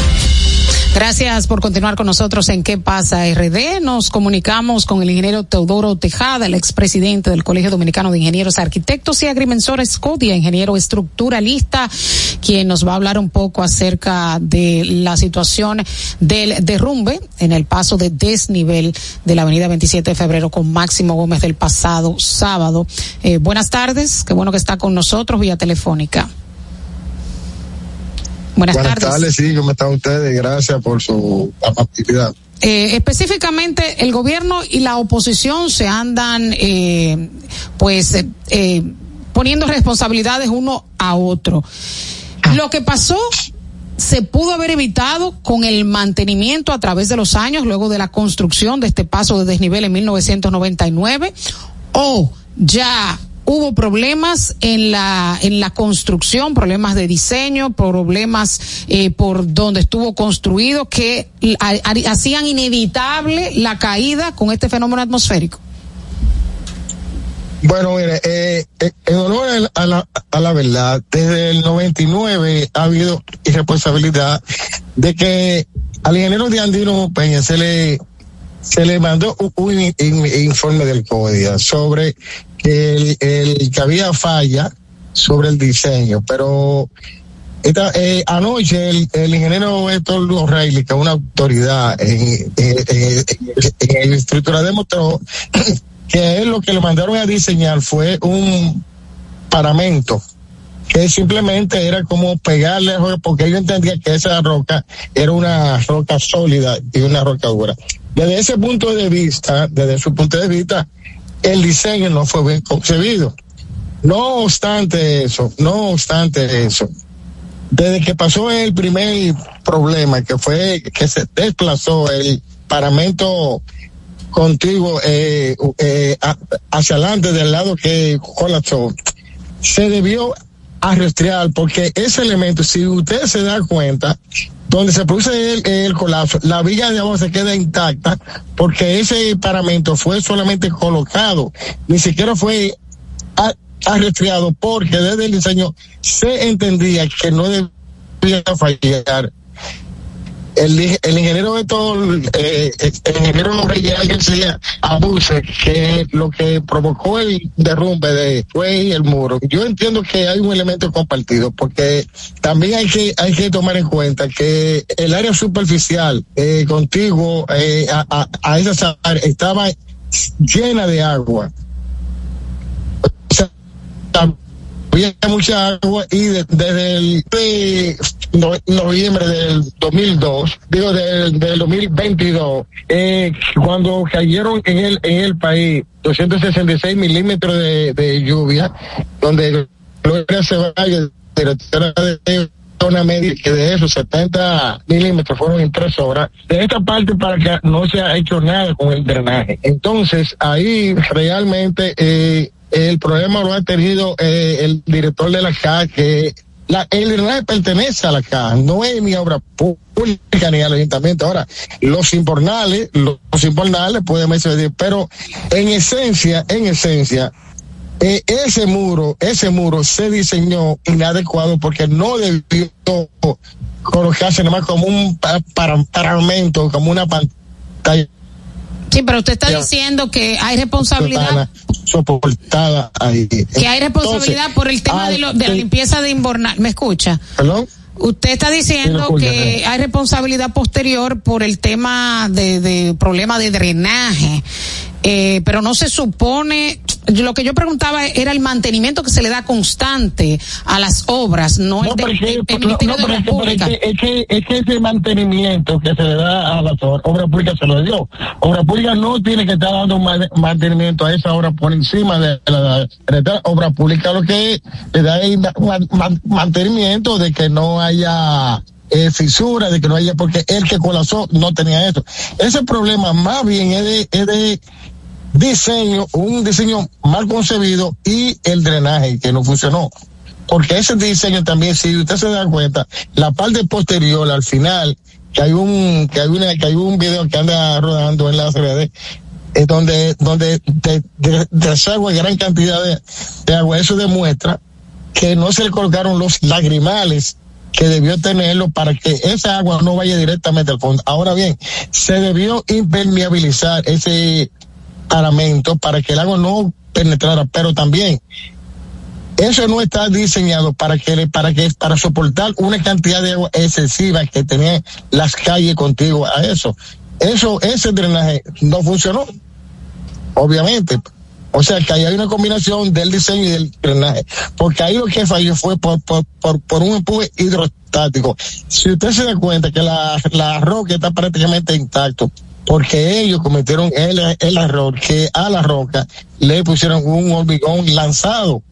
Gracias por continuar con nosotros en ¿Qué pasa RD? Nos comunicamos con el ingeniero Teodoro Tejada, el expresidente del Colegio Dominicano de Ingenieros Arquitectos y Agrimensores CODIA, ingeniero estructuralista, quien nos va a hablar un poco acerca de la situación del derrumbe en el paso de desnivel de la avenida 27 de febrero con Máximo Gómez del pasado sábado. Eh, buenas tardes, qué bueno que está con nosotros vía telefónica. Buenas, tardes. sí, ¿cómo están ustedes? Gracias por su amabilidad. Eh, específicamente, el gobierno y la oposición se andan, eh, pues, eh, eh, poniendo responsabilidades uno a otro. Lo que pasó se pudo haber evitado con el mantenimiento a través de los años, luego de la construcción de este paso de desnivel en 1999, o ya hubo problemas en la en la construcción, problemas de diseño, problemas eh, por donde estuvo construido que ha- ha- hacían inevitable la caída con este fenómeno atmosférico. Bueno, mire, eh, eh, en honor a la, a la verdad, desde el 99 ha habido irresponsabilidad de que al ingeniero de Andino Peña se le se le mandó un, un in- in- informe del CODIA sobre el, el- que había falla sobre el diseño, pero eh, anoche el, el ingeniero Héctor O'Reilly, que es una autoridad en, en, en- en estructura, demostró que él lo que le mandaron a diseñar fue un paramento que simplemente era como pegarle porque ellos entendían que esa roca era una roca sólida y una roca dura. Desde ese punto de vista, desde su punto de vista, el diseño no fue bien concebido. No obstante eso, no obstante eso, desde que pasó el primer problema, que fue que se desplazó el paramento contiguo eh, eh, hacia adelante del lado que colapsó, se debió arrastrar, porque ese elemento, si usted se da cuenta, donde se produce el, colapso, la villa de abajo se queda intacta, porque ese paramento fue solamente colocado, ni siquiera fue a- arrastreado, porque desde el diseño se entendía que no debía fallar el, el ingeniero de todo, eh, el ingeniero Reyes García Abuse, que lo que provocó el derrumbe de fue el muro. Yo entiendo que hay un elemento compartido, porque también hay que, hay que tomar en cuenta que el área superficial, eh, contiguo, eh, a, a, a esas áreas, estaba llena de agua. Había mucha agua y de- desde el de no- noviembre del 2002, digo del, del 2022, eh, cuando cayeron en el en el país 266 milímetros de, lluvia, donde Gloria Ceballos, directora de una media que de esos 70 milímetros fueron en tres horas. De esta parte para acá no se ha hecho nada con el drenaje. Entonces ahí realmente eh, el problema lo ha tenido eh, el director de la CA que la, el pertenece a la CA, no es ni obra pública ni al ayuntamiento. Ahora, los infornales, los, los infornales pueden mencionar, pero en esencia, en esencia, eh, ese muro, ese muro se diseñó inadecuado porque no debió colocarse nada más como un pa- para, paramento, como una pantalla Sí, pero usted está diciendo que hay responsabilidad soportada ahí. que hay responsabilidad por el tema de, lo- de la limpieza de inbornal. ¿Me escucha? ¿Perdón? Usted está diciendo que hay responsabilidad posterior por el tema de, de problema de drenaje. Eh, pero no se supone, lo que yo preguntaba era el mantenimiento que se le da constante a las obras, no, el, de- pero es que- el- el no, Ministerio no, de pero Obras es que- es Públicas. que, es que, es que ese mantenimiento que se le da a las obras, obra pública se lo dio. Obra pública no tiene que estar dando ma- mantenimiento a esa obra por encima de la, de la obra pública, lo que le da es ma- ma- mantenimiento de que no haya eh, fisura, de que no haya, porque el que colapsó no tenía eso. Ese problema más bien es de, es de diseño, un diseño mal concebido y el drenaje que no funcionó. Porque ese diseño también, si usted se da cuenta, la parte posterior al final, que hay un, que hay una, que hay un video que anda rodando en las redes, es donde, donde de- de- gran cantidad de, de agua. Eso demuestra que no se le colocaron los lagrimales que debió tenerlo para que esa agua no vaya directamente al fondo. Ahora bien, se debió impermeabilizar ese paramento para que el agua no penetrara, pero también eso no está diseñado para que para que para soportar una cantidad de agua excesiva que tenían las calles contiguas a eso. Eso ese drenaje no funcionó. Obviamente. O sea que ahí hay una combinación del diseño y del drenaje. Porque ahí lo que falló fue por, por, por, por un empuje hidrostático. Si usted se da cuenta que la, la roca está prácticamente intacto, porque ellos cometieron el, el error que a la roca le pusieron un hormigón lanzado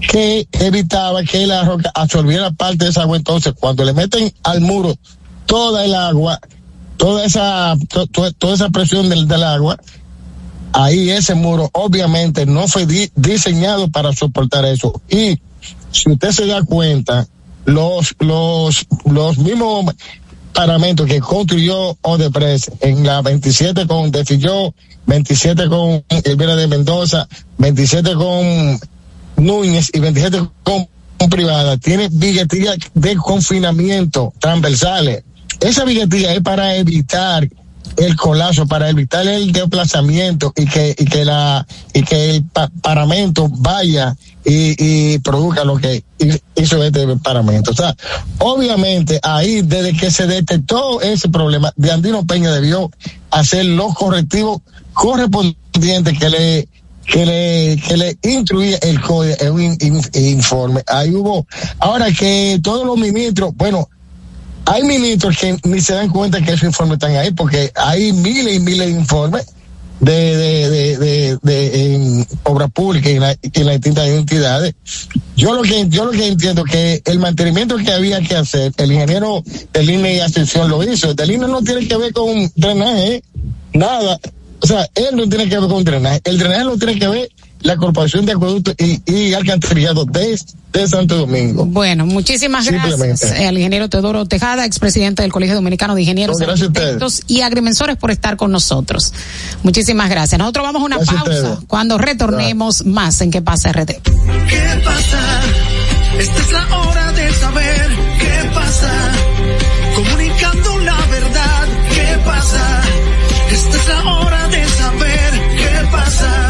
que evitaba que la roca absorbiera parte de esa agua. Entonces, cuando le meten al muro toda el agua, toda esa, to- to- toda esa presión del, del agua, ahí ese muro obviamente no fue di- diseñado para soportar eso. Y si usted se da cuenta, los, los, los mismos paramentos que construyó Odebrecht en la 27 con Defilló, 27 con Elvira de Mendoza, 27 con Núñez y 27 con, con privada, tiene billetillas de confinamiento transversales. Esa billetilla es para evitar el colapso, para evitar el desplazamiento y que, y que la, y que el pa- paramento vaya y, y produzca lo que hizo este paramento. O sea, obviamente ahí, desde que se detectó ese problema, de Andino Peña debió hacer los correctivos correspondientes que le, que le, que le incluía el código en un in- in- informe. Ahí hubo, ahora que todos los ministros, bueno, hay ministros que ni se dan cuenta que esos informes están ahí, porque hay miles y miles de informes de, de, de, de, de en obra pública y en, las distintas entidades. Yo lo que yo lo que entiendo que el mantenimiento que había que hacer, el ingeniero del INE y Ascensión lo hizo. El INE no tiene que ver con drenaje, nada. O sea, él no tiene que ver con drenaje. El drenaje lo tiene que ver la Corporación de Acueductos y, y Alcantarillado de, de Santo Domingo. Bueno, muchísimas gracias al ingeniero Teodoro Tejada, expresidente del Colegio Dominicano de Ingenieros, No. Arquitectos y Agrimensores por estar con nosotros. Muchísimas gracias. Nosotros vamos a una Gracias pausa cuando retornemos más en qué pasa RD. ¿Qué pasa? Esta es la hora de saber qué pasa. Comunicando la verdad, ¿qué pasa? Esta es la hora de saber qué pasa.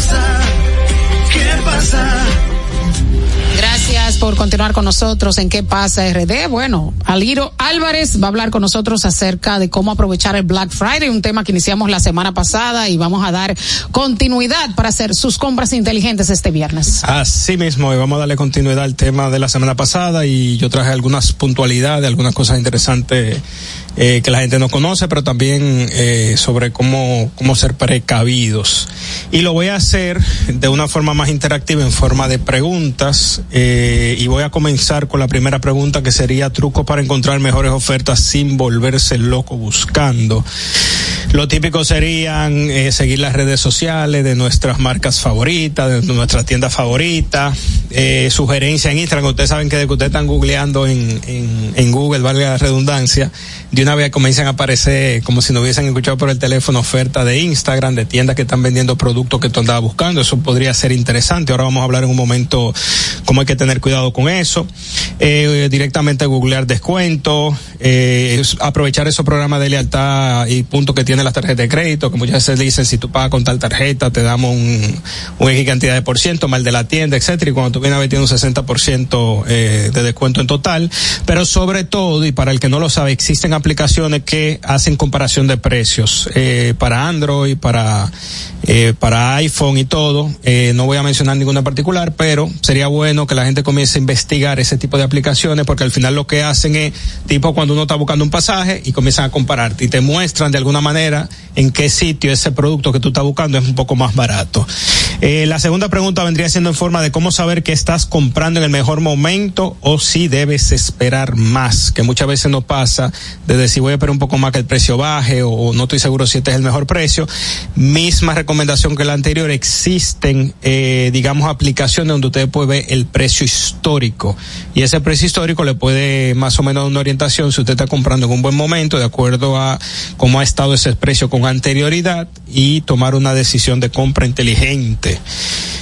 pasa. ¿Qué pasa? Gracias por continuar con nosotros en ¿Qué pasa RD? Bueno, Aliro Álvarez va a hablar con nosotros acerca de cómo aprovechar el Black Friday, un tema que iniciamos la semana pasada y vamos a dar continuidad para hacer sus compras inteligentes este viernes. Así mismo, y vamos a darle continuidad al tema de la semana pasada y yo traje algunas puntualidades, algunas cosas interesantes eh, que la gente no conoce, pero también eh, sobre cómo, cómo ser precavidos. Y lo voy a hacer de una forma más interactiva, en forma de preguntas, eh, y voy a comenzar con la primera pregunta que sería trucos para encontrar mejores ofertas sin volverse loco buscando. Lo típico serían eh, seguir las redes sociales de nuestras marcas favoritas, de nuestras tiendas favoritas, eh, sugerencias en Instagram, ustedes saben que de que ustedes están googleando en, en, en Google, valga la redundancia, de una vez comienzan a aparecer como si no hubiesen escuchado por el teléfono oferta de Instagram, de tiendas que están vendiendo productos que tú andabas buscando. Eso podría ser interesante. Ahora vamos a hablar en un momento cómo hay que tener cuidado con eso. Eh, directamente googlear descuentos, eh, aprovechar esos programas de lealtad y puntos que tienen las tarjetas de crédito, que muchas veces dicen si tú pagas con tal tarjeta te damos un, una X cantidad de por ciento, mal de la tienda, etcétera, y cuando tú ver tiene un 60% eh, de descuento en total. Pero sobre todo, y para el que no lo sabe, existen aplicaciones que hacen comparación de precios eh, para Android, para eh, para iPhone y todo. Eh, no voy a mencionar ninguna particular, pero sería bueno que la gente comience a investigar ese tipo de aplicaciones porque al final lo que hacen es tipo cuando uno está buscando un pasaje y comienzan a compararte y te muestran de alguna manera en qué sitio ese producto que tú estás buscando es un poco más barato. La segunda pregunta vendría siendo en forma de cómo saber qué estás comprando en el mejor momento o si debes esperar más, que muchas veces no pasa de decir voy a esperar un poco más que el precio baje o no estoy seguro si este es el mejor precio. Misma recomendación que la anterior, existen, eh, digamos, aplicaciones donde usted puede ver el precio histórico y ese precio histórico le puede más o menos dar una orientación si usted está comprando en un buen momento de acuerdo a cómo ha estado ese precio con anterioridad y tomar una decisión de compra inteligente.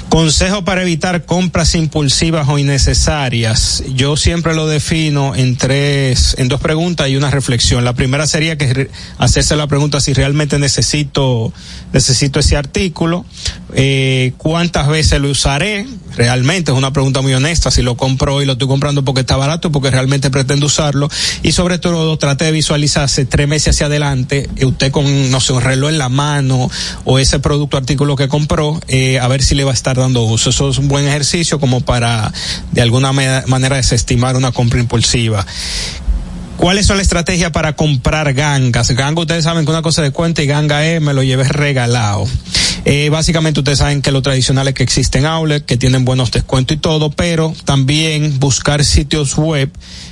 Consejo para evitar compras impulsivas o innecesarias. Yo siempre lo defino en tres, en dos preguntas y una reflexión. La primera sería que hacerse la pregunta si realmente necesito, necesito ese artículo, eh, cuántas veces lo usaré. Realmente es una pregunta muy honesta. Si lo compro hoy lo estoy comprando porque está barato, porque realmente pretendo usarlo. Y sobre todo trate de visualizarse tres meses hacia adelante, eh, usted con, no sé, un reloj en la mano o ese producto artículo que compró, eh, a ver si le va a estar dando uso. Eso es un buen ejercicio como para de alguna manera desestimar una compra impulsiva. ¿Cuáles son las estrategias para comprar gangas? Ganga, ustedes saben que una cosa de cuenta y ganga es, me lo llevé regalado. Eh, básicamente ustedes saben que lo tradicional es que existen outlets que tienen buenos descuentos y todo, pero también buscar sitios web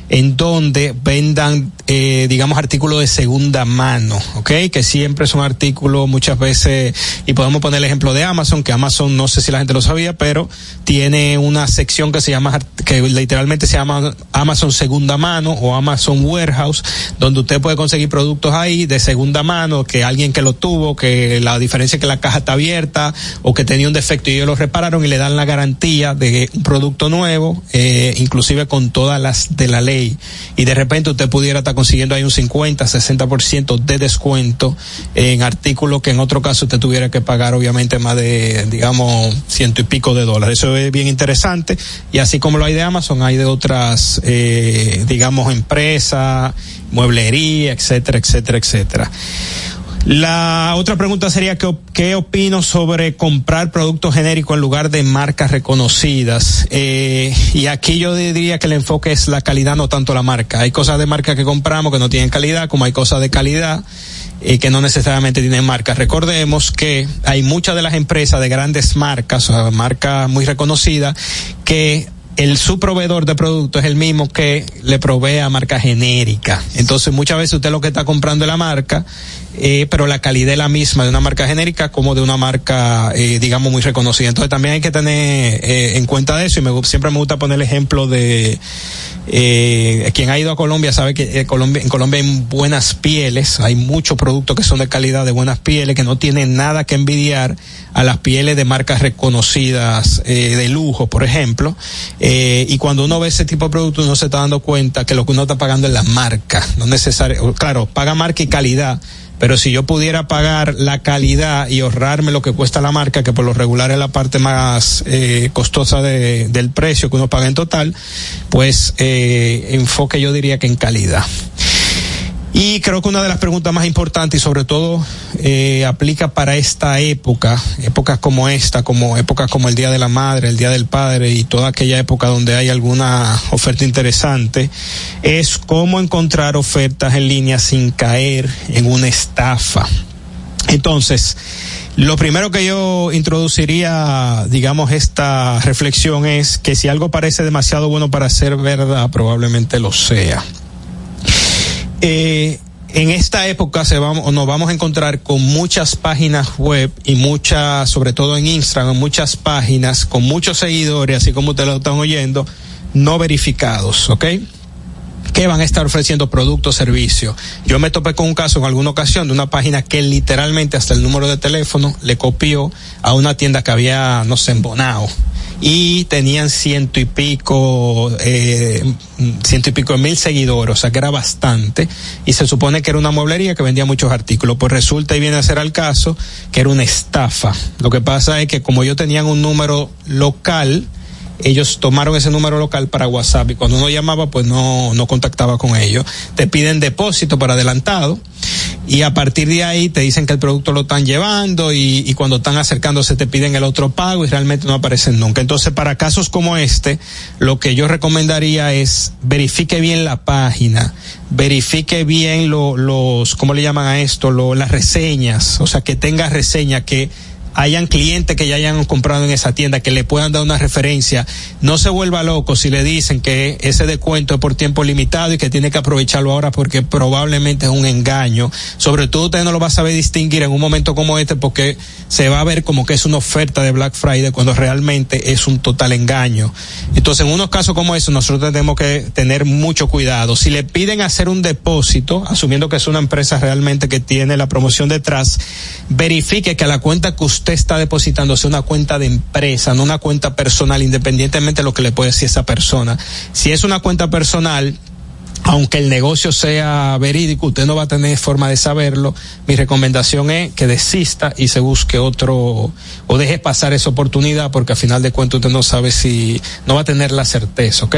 en donde vendan, eh, digamos, artículos de segunda mano, ¿ok? Que siempre son artículos muchas veces, y podemos poner el ejemplo de Amazon, que Amazon, no sé si la gente lo sabía, pero tiene una sección que se llama, que literalmente se llama Amazon segunda mano o Amazon warehouse, donde usted puede conseguir productos ahí de segunda mano, que alguien que lo tuvo, que la diferencia es que la caja está abierta o que tenía un defecto y ellos lo repararon y le dan la garantía de un producto nuevo, eh, inclusive con todas las de la ley y de repente usted pudiera estar consiguiendo ahí un 50, 60% de descuento en artículos que en otro caso usted tuviera que pagar obviamente más de, digamos, ciento y pico de dólares. Eso es bien interesante y así como lo hay de Amazon, hay de otras, eh, digamos, empresas, mueblería, etcétera, etcétera, etcétera. La otra pregunta sería ¿qué, qué opino sobre comprar productos genéricos en lugar de marcas reconocidas. Eh, y aquí yo diría que el enfoque es la calidad, no tanto la marca. Hay cosas de marca que compramos que no tienen calidad, como hay cosas de calidad eh, que no necesariamente tienen marca. Recordemos que hay muchas de las empresas de grandes marcas, o marcas muy reconocidas, que el su proveedor de productos es el mismo que le provee a marca genérica. Entonces muchas veces usted lo que está comprando es la marca eh, pero la calidad es la misma de una marca genérica como de una marca, eh, digamos, muy reconocida. Entonces también hay que tener eh, en cuenta eso y me, siempre me gusta poner el ejemplo de eh, quien ha ido a Colombia sabe que eh, Colombia, en Colombia hay buenas pieles, hay muchos productos que son de calidad, de buenas pieles, que no tienen nada que envidiar a las pieles de marcas reconocidas eh, de lujo, por ejemplo. Y cuando uno ve ese tipo de productos, uno se está dando cuenta que lo que uno está pagando es la marca, no necesario, claro, paga marca y calidad pero si yo pudiera pagar la calidad y ahorrarme lo que cuesta la marca, que por lo regular es la parte más eh, costosa de, del precio que uno paga en total, pues eh, enfoque yo diría que en calidad. Y creo que una de las preguntas más importantes y sobre todo eh, aplica para esta época, épocas como esta, como épocas como el Día de la Madre, el Día del Padre y toda aquella época donde hay alguna oferta interesante, es cómo encontrar ofertas en línea sin caer en una estafa. Entonces, lo primero que yo introduciría, digamos, esta reflexión es que si algo parece demasiado bueno para ser verdad, probablemente lo sea eh, en esta época se vamos, nos vamos a encontrar con muchas páginas web y muchas, sobre todo en Instagram, muchas páginas con muchos seguidores, así como ustedes lo están oyendo, no verificados, ¿ok? que van a estar ofreciendo productos, servicios. Yo me topé con un caso en alguna ocasión de una página que literalmente hasta el número de teléfono le copió a una tienda que había, no sé, en Bonao y tenían ciento y pico, eh, ciento y pico mil seguidores, o sea que era bastante, y se supone que era una mueblería que vendía muchos artículos, pues resulta y viene a ser al caso que era una estafa. Lo que pasa es que como ellos tenían un número local, ellos tomaron ese número local para WhatsApp y cuando uno llamaba pues no, no contactaba con ellos. Te piden depósito para adelantado y a partir de ahí te dicen que el producto lo están llevando y, cuando están acercándose te piden el otro pago y realmente no aparecen nunca. Entonces para casos como este lo que yo recomendaría es verifique bien la página, verifique bien lo, los, ¿cómo le llaman a esto? Lo, las reseñas, o sea que tenga reseña que hayan clientes que ya hayan comprado en esa tienda, que le puedan dar una referencia. No se vuelva loco si le dicen que ese descuento es por tiempo limitado y que tiene que aprovecharlo ahora porque probablemente es un engaño. Sobre todo usted no lo va a saber distinguir en un momento como este porque se va a ver como que es una oferta de Black Friday cuando realmente es un total engaño. Entonces, en unos casos como eso, nosotros tenemos que tener mucho cuidado. Si le piden hacer un depósito, asumiendo que es una empresa realmente que tiene la promoción detrás, verifique que la cuenta que está depositando sea una cuenta de empresa, no una cuenta personal, independientemente de lo que le puede decir esa persona. Si es una cuenta personal, aunque el negocio sea verídico, usted no va a tener forma de saberlo. Mi recomendación es que desista y se busque otro, o deje pasar esa oportunidad, porque al final de cuentas usted no sabe si, no va a tener la certeza, ¿ok?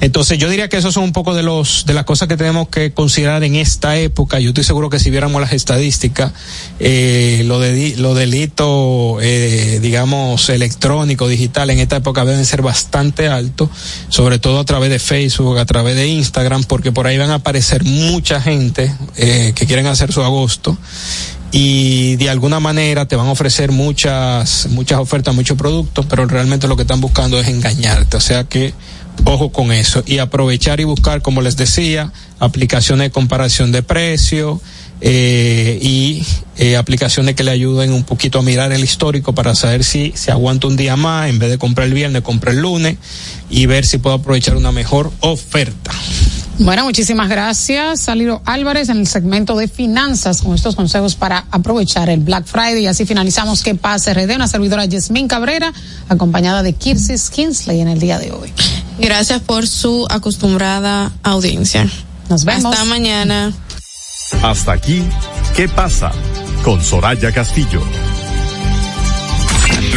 Entonces yo diría que esos son un poco de los, de las cosas que tenemos que considerar en esta época. Yo estoy seguro que si viéramos las estadísticas, eh, lo de, lo delito, eh, digamos, electrónico, digital, en esta época deben ser bastante altos, sobre todo a través de Facebook, a través de Instagram, porque por ahí van a aparecer mucha gente eh, que quieren hacer su agosto y de alguna manera te van a ofrecer muchas muchas ofertas, muchos productos, pero realmente lo que están buscando es engañarte, o sea que ojo con eso y aprovechar y buscar, como les decía, aplicaciones de comparación de precio eh, y eh, aplicaciones que le ayuden un poquito a mirar el histórico para saber si se aguanta un día más, en vez de comprar el viernes, comprar el lunes y ver si puedo aprovechar una mejor oferta. Bueno, muchísimas gracias, Salido Álvarez, en el segmento de finanzas con estos consejos para aprovechar el Black Friday. Y así finalizamos que pase RD, una servidora Yasmín Cabrera, acompañada de Kirsis Kinsley en el día de hoy. Gracias por su acostumbrada audiencia. Nos vemos. Hasta mañana. Hasta aquí, ¿qué pasa? Con Soraya Castillo.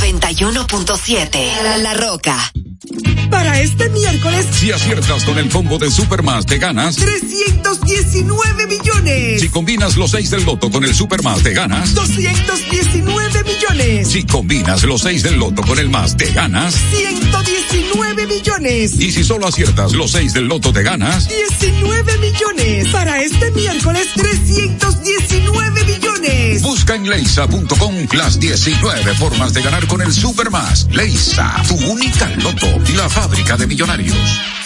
91.7 La Roca. Para este miércoles, Si aciertas con el combo de Supermas, te ganas. 319 millones. Si combinas los 6 del loto con el Supermas, te ganas. 219 millones. Si combinas los 6 del loto con el más, te ganas. 119 millones. Y si solo aciertas los 6 del loto, te ganas. 19 millones. Para este miércoles, 319 millones. Busca en leisa.com las 19 formas de ganar con el Supermas. Leisa, tu única loto, la fábrica de millonarios.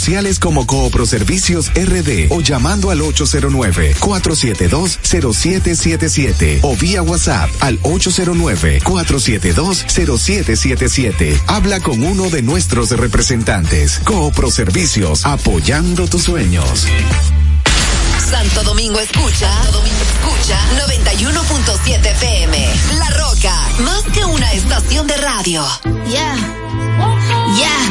como Coopro Servicios RD o llamando al 809-472-0777 o vía WhatsApp al 809-472-0777. Habla con uno de nuestros representantes. Coopro Servicios, apoyando tus sueños. Santo Domingo escucha, Santo Domingo escucha Escucha 91.7 FM. La Roca, más que una estación de radio. Yeah. Yeah.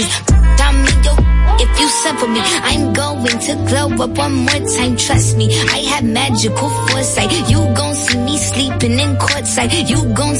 If you suffer me, I'm going to glow up one more time. Trust me, I have magical foresight. You gon' see me sleeping in courtside. You gon'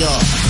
radio.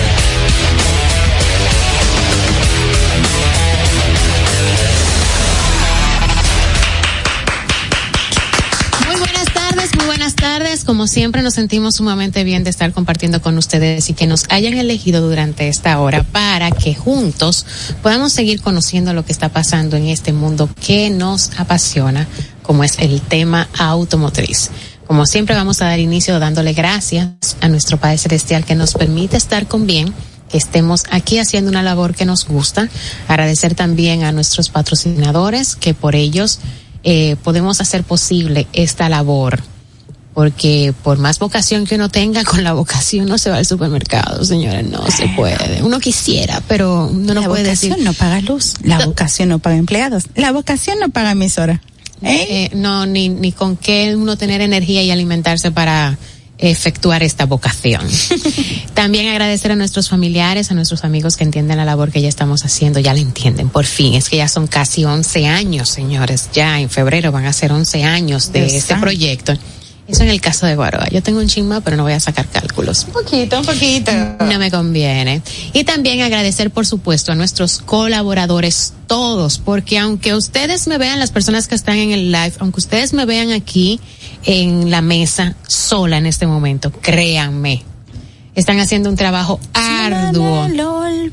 Tardes. Como siempre nos sentimos sumamente bien de estar compartiendo con ustedes y que nos hayan elegido durante esta hora para que juntos podamos seguir conociendo lo que está pasando en este mundo que nos apasiona, como es el tema automotriz. Como siempre vamos a dar inicio dándole gracias a nuestro Padre Celestial que nos permite estar con bien que estemos aquí haciendo una labor que nos gusta. Agradecer también a nuestros patrocinadores que por ellos eh, podemos hacer posible esta labor. Porque por más vocación que uno tenga, con la vocación no se va al supermercado, señores, no se puede. Uno quisiera, pero no la puede vocación decir. no paga luz, la vocación no paga empleados, la vocación no paga emisora. Eh, no, ni, ni con qué uno tener energía y alimentarse para efectuar esta vocación. También agradecer a nuestros familiares, a nuestros amigos que entienden la labor que ya estamos haciendo, ya la entienden, por fin. Es que ya son casi 11 años, señores. Ya en febrero van a ser 11 años de Dios este santo. proyecto. Eso en el caso de Guaroa. Yo tengo un chisma, pero no voy a sacar cálculos. Un poquito, un poquito. No me conviene. Y también agradecer, por supuesto, a nuestros colaboradores todos, porque aunque ustedes me vean, las personas que están en el live, aunque ustedes me vean aquí en la mesa sola en este momento, créanme, están haciendo un trabajo arduo.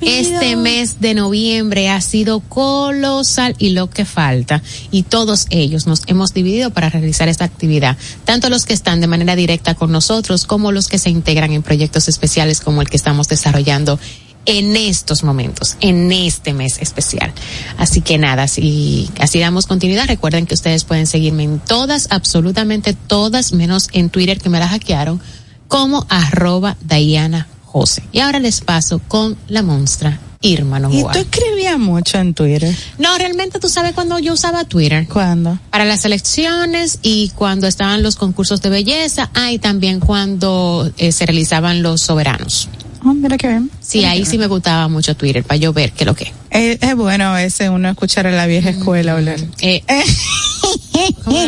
Este mes de noviembre ha sido colosal y lo que falta. Y todos ellos nos hemos dividido para realizar esta actividad. Tanto los que están de manera directa con nosotros como los que se integran en proyectos especiales como el que estamos desarrollando en estos momentos, en este mes especial. Así que nada, si así damos continuidad, recuerden que ustedes pueden seguirme en todas, absolutamente todas, menos en Twitter que me la hackearon, como arroba Diana José. Y ahora les paso con la monstra Irma Y Novoa. tú escribías mucho en Twitter. No, realmente tú sabes cuando yo usaba Twitter. ¿Cuándo? Para las elecciones y cuando estaban los concursos de belleza, ah, y también cuando eh, se realizaban los soberanos. Oh, mira qué bien. Sí, ahí sí me gustaba mucho Twitter para yo ver qué lo que. Eh, es bueno a veces uno escuchar a la vieja escuela hablar. Eh, Hello,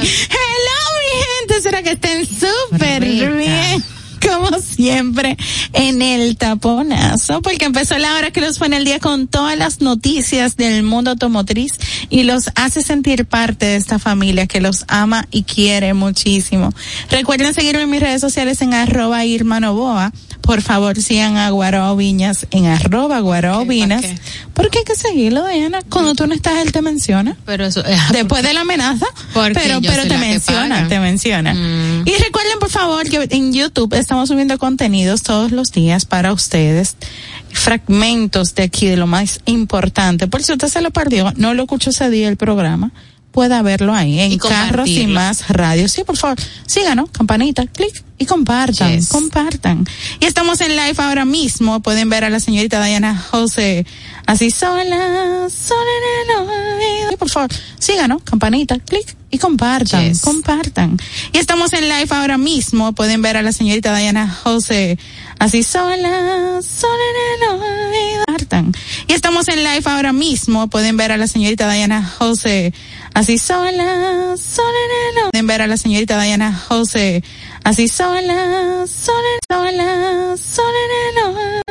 mi gente, será que estén súper bien. Como siempre, en el taponazo, porque empezó la hora que los pone el día con todas las noticias del mundo automotriz y los hace sentir parte de esta familia que los ama y quiere muchísimo. Recuerden seguirme en mis redes sociales en arroba Irma Novoa. Por favor, sigan a Guarao Viñas en arroba Guarao Viñas. Porque hay que seguirlo, Diana. Cuando tú no estás, él te menciona. Pero eso, Después de la amenaza. Pero pero te menciona, te menciona. Mm. Y recuerden, por favor, que en YouTube estamos subiendo contenidos todos los días para ustedes. Fragmentos de aquí de lo más importante. Por si usted se lo perdió, no lo escuchó ese día el programa, pueda verlo ahí en Carros y. Más Radio. Sí, por favor, síganos, campanita, clic y compartan, Yes. compartan. Y estamos en live ahora mismo. Pueden ver a la señorita Diana José así sola, sola en el. Y por favor, síganos, campanita, clic y compartan, Yes. compartan. Y estamos en live ahora mismo. Pueden ver a la señorita Diana José así sola, sola en el. Compartan. Y estamos en live ahora mismo. Pueden ver a la señorita Diana José así sola, sola en ver a la señorita Diana José. Así sola, sola, sola, sola